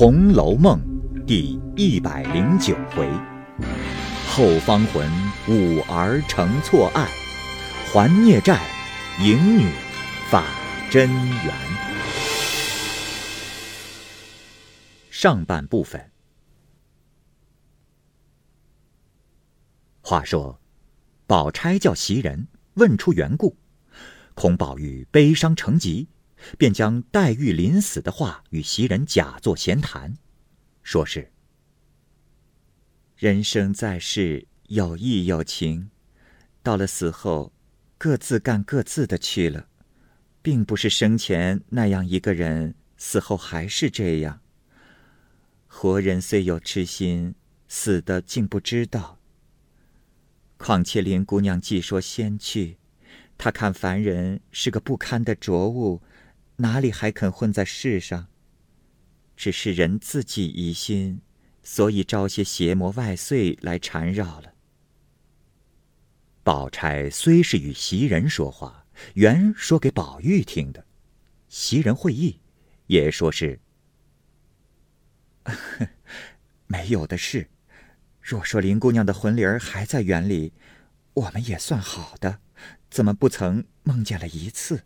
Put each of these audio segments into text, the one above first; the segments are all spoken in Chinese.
红楼梦》第一百零九回：后方魂，五儿成错案；还孽债，迎女法真缘。上半部分。话说，宝钗叫袭人问出缘故，孔宝玉悲伤成疾。便将黛玉临死的话与袭人假作闲谈，说是：人生在世有义有情，到了死后，各自干各自的去了，并不是生前那样一个人，死后还是这样。活人虽有痴心，死的竟不知道。况且林姑娘既说先去，她看凡人是个不堪的浊物。哪里还肯混在世上？只是人自己疑心，所以招些邪魔外祟来缠绕了。宝钗虽是与袭人说话，原说给宝玉听的，袭人会意，也说是 没有的事。若说林姑娘的魂灵儿还在园里，我们也算好的，怎么不曾梦见了一次？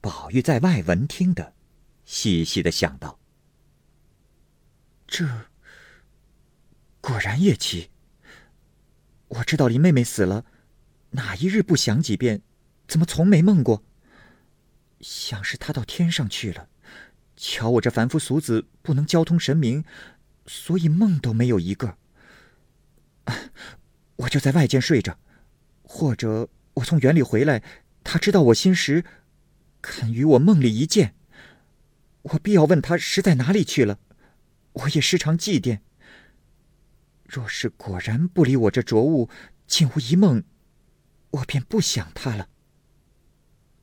宝玉在外闻听的，细细的想到：这果然夜奇。我知道林妹妹死了，哪一日不想几遍？怎么从没梦过？想是她到天上去了，瞧我这凡夫俗子不能交通神明，所以梦都没有一个。我就在外间睡着，或者我从园里回来，他知道我心时。肯与我梦里一见，我必要问他实在哪里去了。我也时常祭奠。若是果然不理我这浊物，竟无一梦，我便不想他了。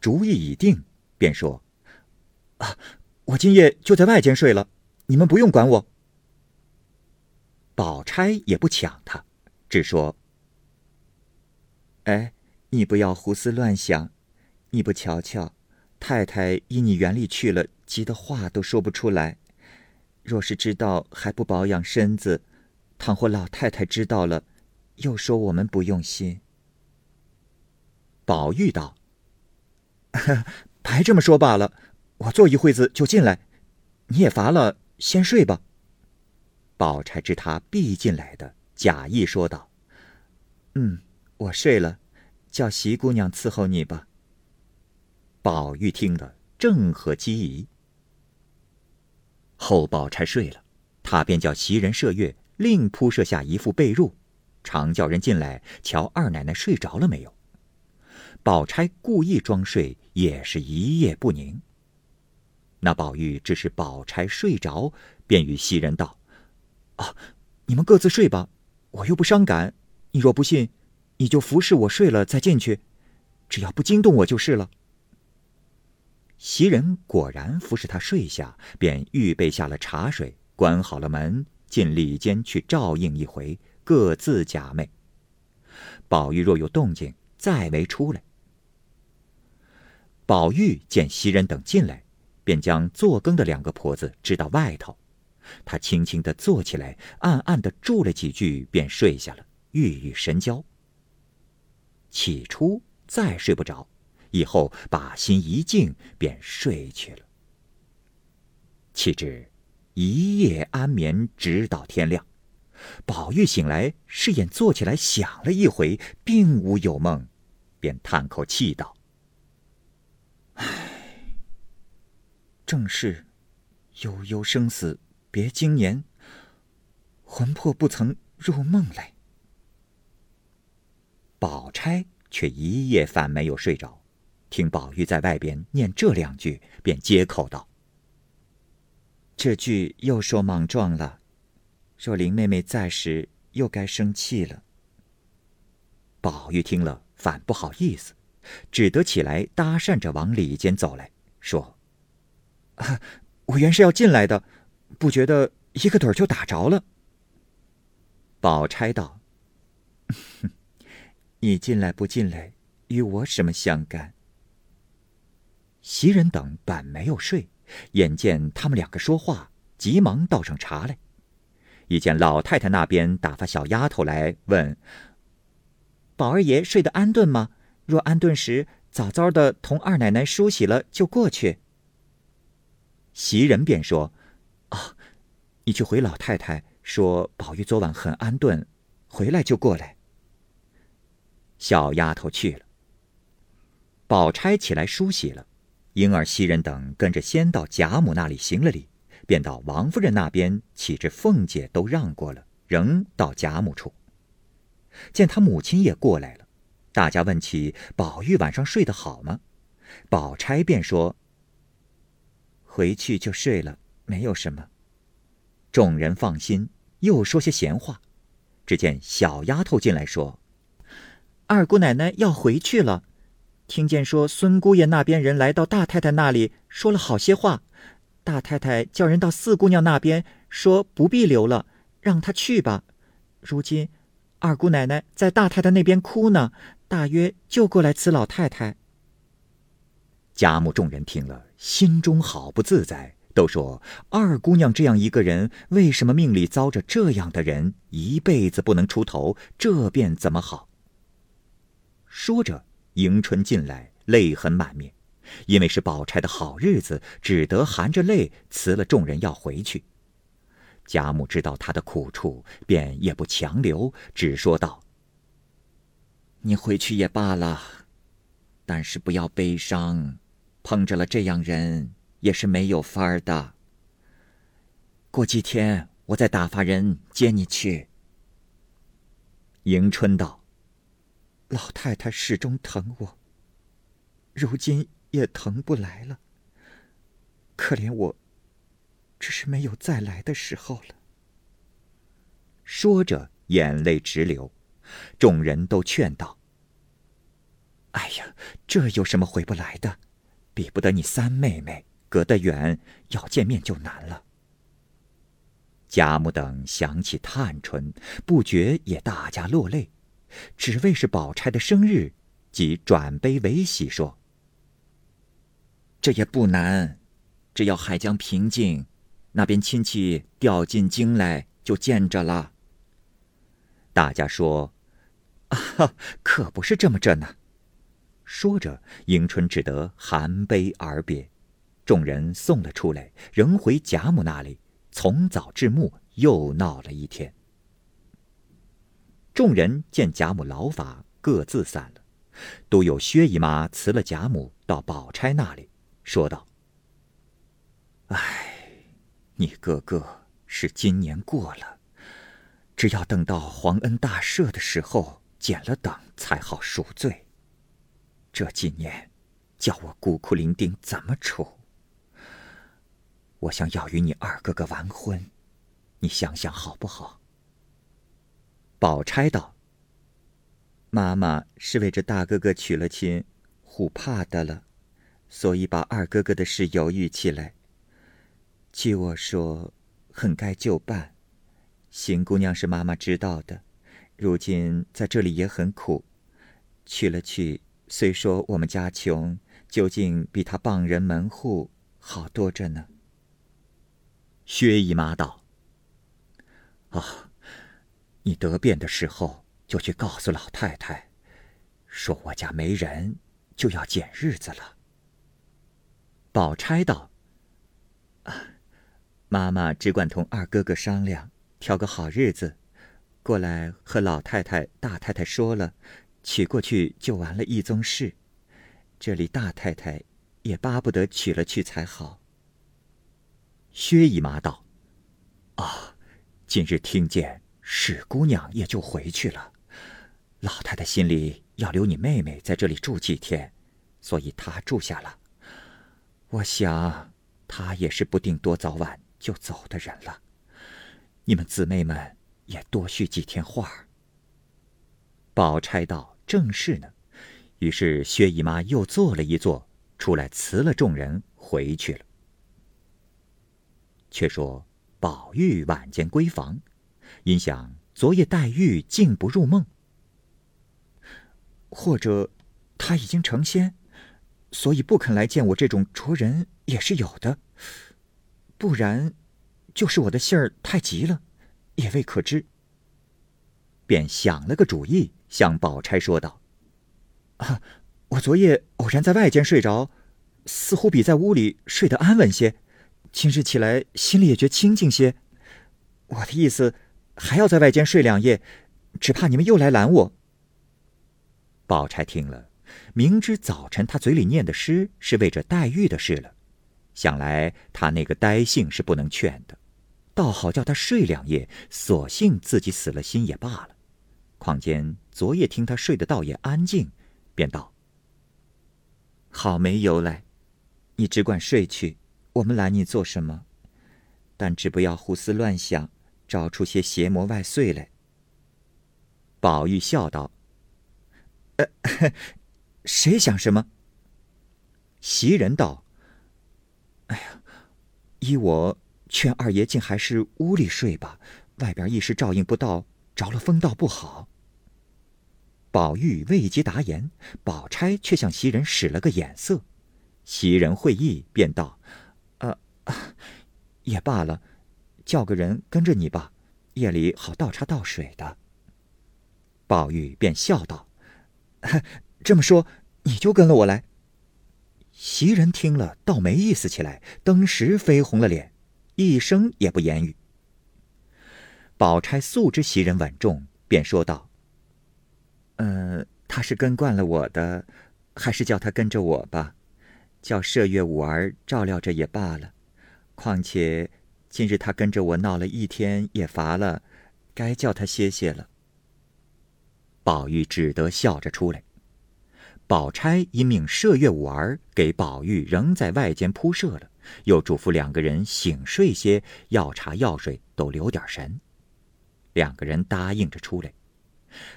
主意已定，便说：“啊，我今夜就在外间睡了，你们不用管我。”宝钗也不抢他，只说：“哎，你不要胡思乱想，你不瞧瞧。”太太因你园里去了，急得话都说不出来。若是知道还不保养身子，倘或老太太知道了，又说我们不用心。宝玉道：“ 白这么说罢了，我坐一会子就进来。你也乏了，先睡吧。”宝钗知他必进来的，假意说道：“嗯，我睡了，叫席姑娘伺候你吧。”宝玉听了，正合机宜。后宝钗睡了，他便叫袭人麝月，另铺设下一副被褥，常叫人进来瞧二奶奶睡着了没有。宝钗故意装睡，也是一夜不宁。那宝玉只是宝钗睡着，便与袭人道：“啊，你们各自睡吧，我又不伤感。你若不信，你就服侍我睡了再进去，只要不惊动我就是了。”袭人果然服侍他睡下，便预备下了茶水，关好了门，进里间去照应一回，各自假寐。宝玉若有动静，再没出来。宝玉见袭人等进来，便将做羹的两个婆子支到外头，他轻轻的坐起来，暗暗的住了几句，便睡下了，郁郁神交。起初再睡不着。以后把心一静，便睡去了。岂知一夜安眠，直到天亮。宝玉醒来，试眼坐起来想了一回，并无有梦，便叹口气道：“唉，正是悠悠生死别经年，魂魄不曾入梦来。”宝钗却一夜反没有睡着。听宝玉在外边念这两句，便接口道：“这句又说莽撞了。若林妹妹在时，又该生气了。”宝玉听了，反不好意思，只得起来搭讪着往里间走来说：“啊，我原是要进来的，不觉得一个盹儿就打着了。”宝钗道：“你进来不进来，与我什么相干？”袭人等本没有睡，眼见他们两个说话，急忙倒上茶来。一见老太太那边打发小丫头来问：“宝二爷睡得安顿吗？若安顿时，早早的同二奶奶梳洗了就过去。”袭人便说：“啊，你去回老太太说，宝玉昨晚很安顿，回来就过来。”小丫头去了。宝钗起来梳洗了，婴儿、袭人等跟着先到贾母那里行了礼，便到王夫人那边，岂至凤姐都让过了，仍到贾母处。见他母亲也过来了，大家问起宝玉晚上睡得好吗？宝钗便说。回去就睡了，没有什么。众人放心，又说些闲话。只见小丫头进来说：“二姑奶奶要回去了，听见说孙姑爷那边人来到大太太那里说了好些话，大太太叫人到四姑娘那边说不必留了，让她去吧。如今二姑奶奶在大太太那边哭呢，大约就过来辞老太太。”贾母众人听了，心中好不自在，都说：“二姑娘这样一个人，为什么命里遭着这样的人，一辈子不能出头？这便怎么好？”说着，迎春进来，泪痕满面，因为是宝钗的好日子，只得含着泪辞了众人要回去。贾母知道她的苦处，便也不强留，只说道：“你回去也罢了，但是不要悲伤。”碰着了这样人，也是没有法儿的。过几天，我再打发人接你去。迎春道：“老太太始终疼我，如今也疼不来了。可怜我，只是没有再来的时候了。”说着，眼泪直流。众人都劝道：“哎呀，这有什么回不来的？”比不得你三妹妹，隔得远，要见面就难了。贾母等想起探春，不觉也大家落泪，只为是宝钗的生日，即转悲为喜，说：“这也不难，只要海江平静，那边亲戚调进京来，就见着了。”大家说：“啊哈，可不是这么着呢。”说着，迎春只得含悲而别，众人送了出来，仍回贾母那里，从早至暮又闹了一天。众人见贾母老法，各自散了，都有薛姨妈辞了贾母，到宝钗那里，说道：“哎，你哥哥是今年过了，只要等到皇恩大赦的时候减了等，才好赎罪。”这几年，叫我孤苦伶仃怎么处？我想要与你二哥哥完婚，你想想好不好？宝钗道：“妈妈是为这大哥哥娶了亲，唬怕的了，所以把二哥哥的事犹豫起来。据我说，很该就办。邢姑娘是妈妈知道的，如今在这里也很苦，去了去。”虽说我们家穷，究竟比他傍人门户好多着呢。薛姨妈道：“啊，你得便的时候就去告诉老太太，说我家没人，就要减日子了。”宝钗道：“啊，妈妈只管同二哥哥商量，挑个好日子，过来和老太太、大太太说了。”娶过去就完了一宗事，这里大太太也巴不得娶了去才好。薛姨妈道：“啊，今日听见史姑娘也就回去了，老太太心里要留你妹妹在这里住几天，所以她住下了。我想她也是不定多早晚就走的人了。你们姊妹们也多叙几天话。”宝钗道。正是呢，于是薛姨妈又坐了一坐，出来辞了众人回去了。却说宝玉晚间闺房，因想昨夜黛玉竟不入梦，或者他已经成仙，所以不肯来见我这种拙人，也是有的，不然，就是我的信儿太急了，也未可知。便想了个主意，向宝钗说道：“啊，我昨夜偶然在外间睡着，似乎比在屋里睡得安稳些。今日起来，心里也觉清静些。我的意思，还要在外间睡两夜，只怕你们又来拦我。”宝钗听了，明知早晨他嘴里念的诗是为着黛玉的事了，想来他那个呆性是不能劝的，倒好叫他睡两夜，索性自己死了心也罢了。况间昨夜听他睡得倒也安静，便道：“好没由来，你只管睡去，我们拦你做什么？但只不要胡思乱想，找出些邪魔外祟来。”宝玉笑道：“呃，谁想什么？”袭人道：“哎呀，依我劝二爷，竟还是屋里睡吧，外边一时照应不到，着了风倒不好。”宝玉未及答言，宝钗却向袭人使了个眼色，袭人会意，便道：“呃，也罢了，叫个人跟着你吧，夜里好倒茶倒水的。”宝玉便笑道：“ 这么说，你就跟了我来。”袭人听了，倒没意思起来，登时绯红了脸，一声也不言语。宝钗素知袭人稳重，便说道。嗯，他是跟惯了我的，还是叫他跟着我吧，叫麝月五儿照料着也罢了。况且今日他跟着我闹了一天，也乏了，该叫他歇歇了。宝玉只得笑着出来。宝钗因命麝月五儿给宝玉仍在外间铺设了，又嘱咐两个人醒睡些，药茶药水都留点神。两个人答应着出来。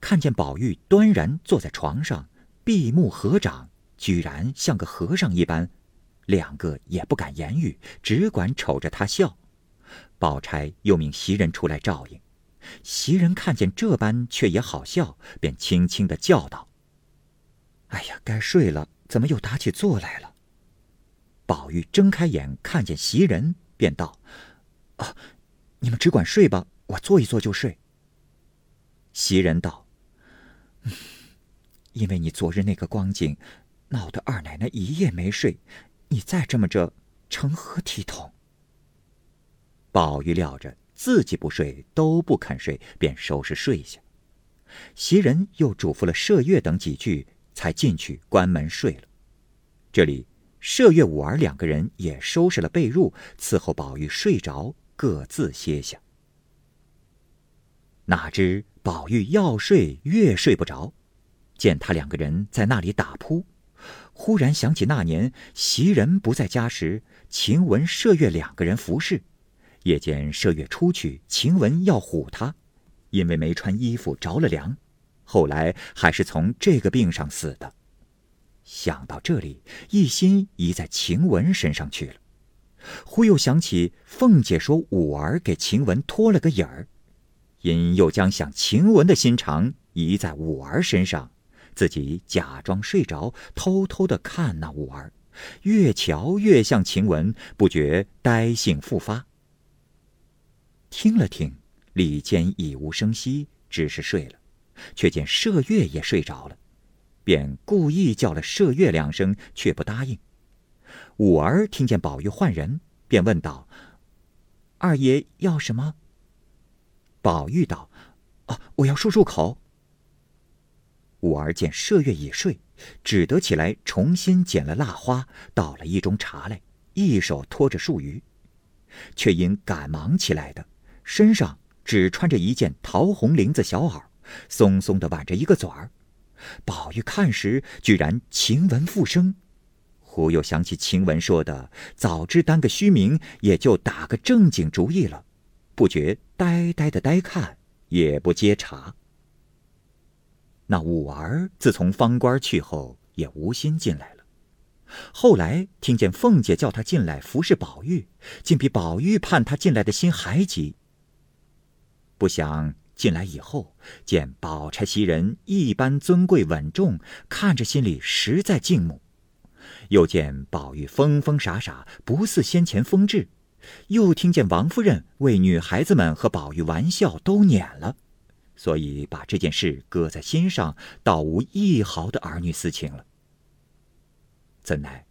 看见宝玉端然坐在床上，闭目合掌，居然像个和尚一般，两个也不敢言语，只管瞅着他笑。宝钗又命袭人出来照应，袭人看见这般，却也好笑，便轻轻的叫道：“哎呀，该睡了，怎么又打起坐来了？”宝玉睁开眼，看见袭人，便道：“啊，你们只管睡吧，我坐一坐就睡。”袭人道：“嗯因为你昨日那个光景，闹得二奶奶一夜没睡，你再这么着，成何体统？”宝玉料着自己不睡都不肯睡，便收拾睡下。袭人又嘱咐了麝月等几句，才进去关门睡了。这里麝月、五儿两个人也收拾了被褥，伺候宝玉睡着，各自歇下。哪知宝玉要睡越睡不着，见他两个人在那里打扑，忽然想起那年袭人不在家时，晴雯、麝月两个人服侍。夜间麝月出去，晴雯要唬他，因为没穿衣服着了凉，后来还是从这个病上死的。想到这里，一心移在晴雯身上去了。忽又想起凤姐说五儿给晴雯托了个影儿。因又将想晴雯的心肠移在五儿身上，自己假装睡着，偷偷的看那五儿，越瞧越像晴雯，不觉呆性复发。听了听，里间已无声息，只是睡了，却见麝月也睡着了，便故意叫了麝月两声，却不答应。五儿听见宝玉唤人，便问道：“二爷要什么？”宝玉道：“啊，我要漱漱口。”五儿见麝月已睡，只得起来重新捡了蜡花，倒了一盅茶来，一手托着漱盂，却因赶忙起来的，身上只穿着一件桃红绫子小袄，松松的挽着一个嘴儿。宝玉看时，居然晴雯复生，忽又想起晴雯说的：“早知担个虚名，也就打个正经主意了。”不觉呆呆的呆看，也不接茬。那五儿自从方官去后，也无心进来了。后来听见凤姐叫他进来服侍宝玉，竟比宝玉盼他进来的心还急。不想进来以后，见宝钗袭人一般尊贵稳重，看着心里实在敬慕。又见宝玉疯疯傻傻，不似先前风致；又听见王夫人为女孩子们和宝玉玩笑，都撵了，所以把这件事搁在心上，倒无一毫的儿女私情了。怎奈，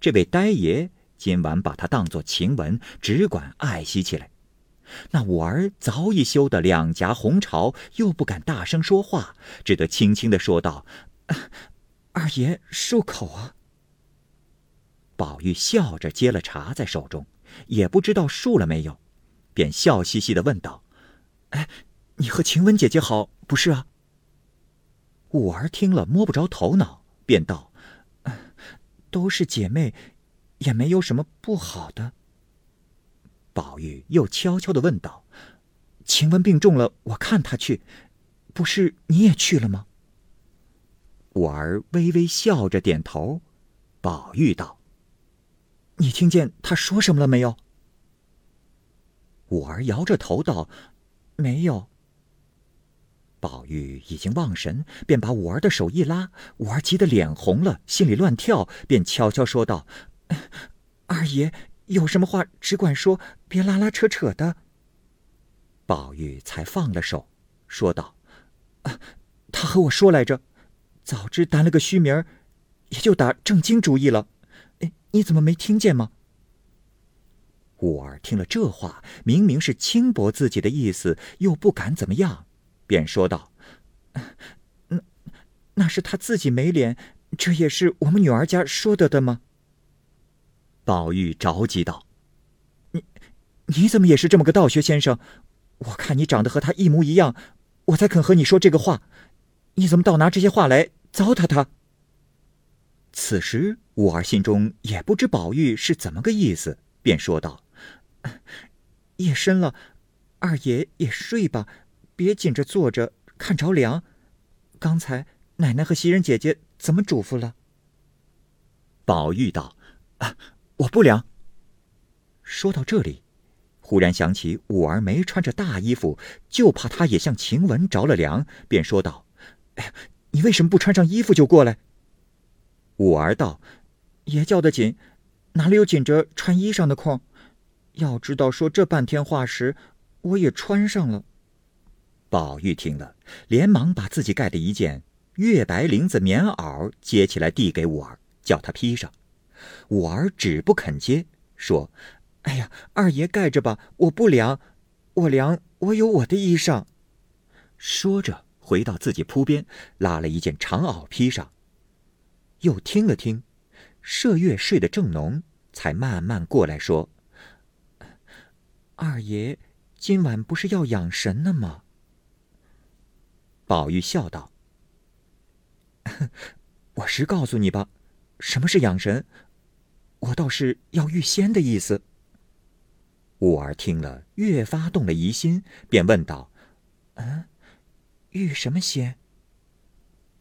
这位呆爷今晚把他当作晴雯，只管爱惜起来。那五儿早已羞得两颊红潮，又不敢大声说话，只得轻轻的说道：“二爷漱口啊。”宝玉笑着接了茶在手中，也不知道漱了没有，便笑嘻嘻的问道：“哎，你和晴雯姐姐好不是啊？”五儿听了摸不着头脑，便道：“都是姐妹，也没有什么不好的。”宝玉又悄悄的问道：“晴雯病重了，我看她去，不是你也去了吗？”五儿微微笑着点头。宝玉道：“你听见他说什么了没有？”五儿摇着头道：“没有。”宝玉已经忘神，便把五儿的手一拉，五儿急得脸红了，心里乱跳，便悄悄说道：“二爷。”有什么话只管说，别拉拉扯扯的。宝玉才放了手，说道：“啊，他和我说来着，早知担了个虚名也就打正经主意了。哎，你怎么没听见吗？”五儿听了这话，明明是轻薄自己的意思，又不敢怎么样，便说道：“那那是他自己没脸，这也是我们女儿家说得的吗？”宝玉着急道：“，你怎么也是这么个道学先生？我看你长得和他一模一样，我才肯和你说这个话。你怎么倒拿这些话来糟蹋他？”此时五儿心中也不知宝玉是怎么个意思，便说道：“夜深了，二爷也睡吧，别紧着坐着看着凉。刚才奶奶和袭人姐姐怎么嘱咐了？”宝玉道：“啊。”我不凉。说到这里，忽然想起五儿没穿着大衣服，就怕她也像晴雯着了凉，便说道：“哎呀，你为什么不穿上衣服就过来？”五儿道：“爷叫得紧，哪里有紧着穿衣裳的空？要知道说这半天话时，我也穿上了。”宝玉听了，连忙把自己盖的一件月白绫子棉袄接起来，递给五儿，叫他披上。五儿只不肯接，说：“哎呀，二爷盖着吧，我不凉，我凉，我有我的衣裳。”说着，回到自己铺边，拉了一件长袄披上。又听了听，麝月睡得正浓，才慢慢过来说：“二爷，今晚不是要养神呢吗？”宝玉笑道：“ 我实告诉你吧，什么是养神？”我倒是要预先的意思。五儿听了，越发动了疑心，便问道：“嗯，遇什么仙？”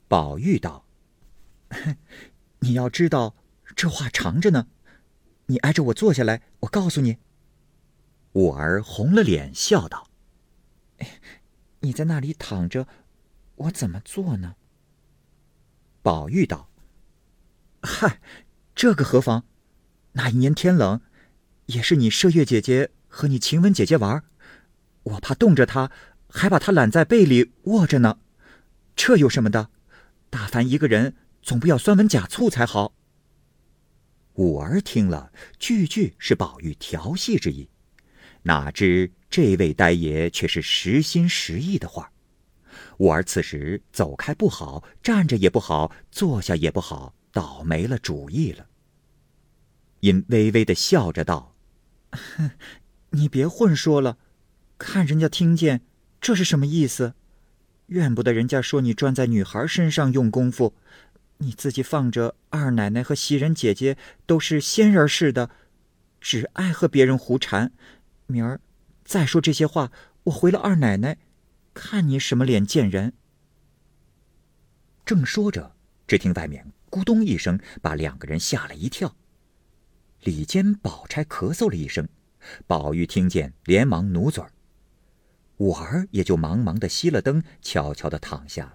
宝玉道：“ 你要知道，这话长着呢。你挨着我坐下来，我告诉你。”五儿红了脸，笑道：“ 你在那里躺着，我怎么做呢？”宝玉道：“ 嗨，这个何妨？”那一年天冷，也是你麝月姐姐和你晴雯姐姐玩，我怕冻着她，还把她揽在被里卧着呢。这有什么的？大凡一个人，总不要酸文假醋才好。五儿听了，句句是宝玉调戏之意，哪知这位呆爷却是实心实意的话。五儿此时走开不好，站着也不好，坐下也不好，倒没了主意了。因微微的笑着道：“，你别混说了，看人家听见，这是什么意思？怨不得人家说你专在女孩身上用功夫，你自己放着二奶奶和袭人姐姐都是仙人似的，只爱和别人胡缠。明儿再说这些话，我回了二奶奶，看你什么脸见人。”正说着，只听外面咕咚一声，把两个人吓了一跳。里间，宝钗咳嗽了一声，宝玉听见，连忙努嘴儿。五儿也就忙忙的熄了灯，悄悄的躺下了。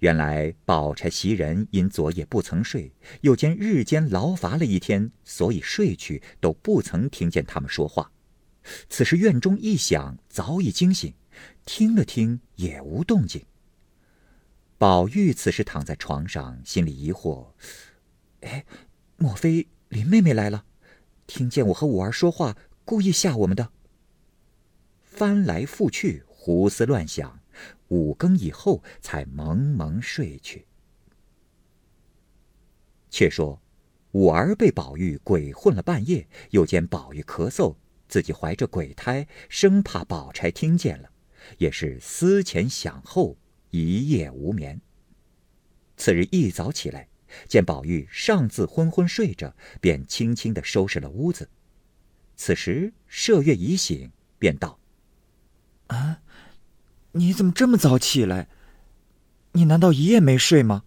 原来宝钗袭人因昨夜不曾睡，又见日间劳乏了一天，所以睡去都不曾听见他们说话。此时院中一响，早已惊醒，听了听也无动静。宝玉此时躺在床上，心里疑惑：哎，莫非林妹妹来了？听见我和五儿说话，故意吓我们的。翻来覆去，胡思乱想。五更以后，才蒙蒙睡去。却说，五儿被宝玉鬼混了半夜，又见宝玉咳嗽，自己怀着鬼胎，生怕宝钗听见了，也是思前想后，一夜无眠。次日一早起来，见宝玉尚自昏昏睡着，便轻轻的收拾了屋子。此时麝月已醒，便道：“啊。”你怎么这么早起来？你难道一夜没睡吗？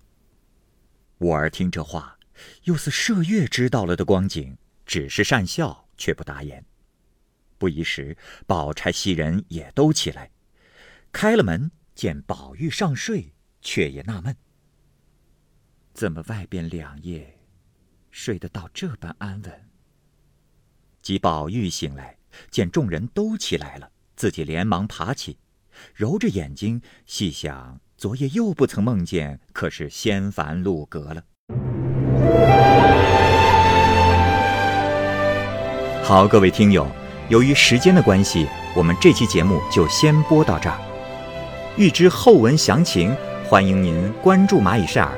我儿听这话，又似麝月知道了的光景，只是讪笑，却不答言。不一时，宝钗、袭人也都起来，开了门，见宝玉尚睡，却也纳闷：怎么外边两夜，睡得到这般安稳？及宝玉醒来，见众人都起来了，自己连忙爬起。揉着眼睛细想，昨夜又不曾梦见，可是仙凡路阁了。好，各位听友，由于时间的关系，我们这期节目就先播到这儿。欲知后文详情，欢迎您关注蚂蚁晒尔，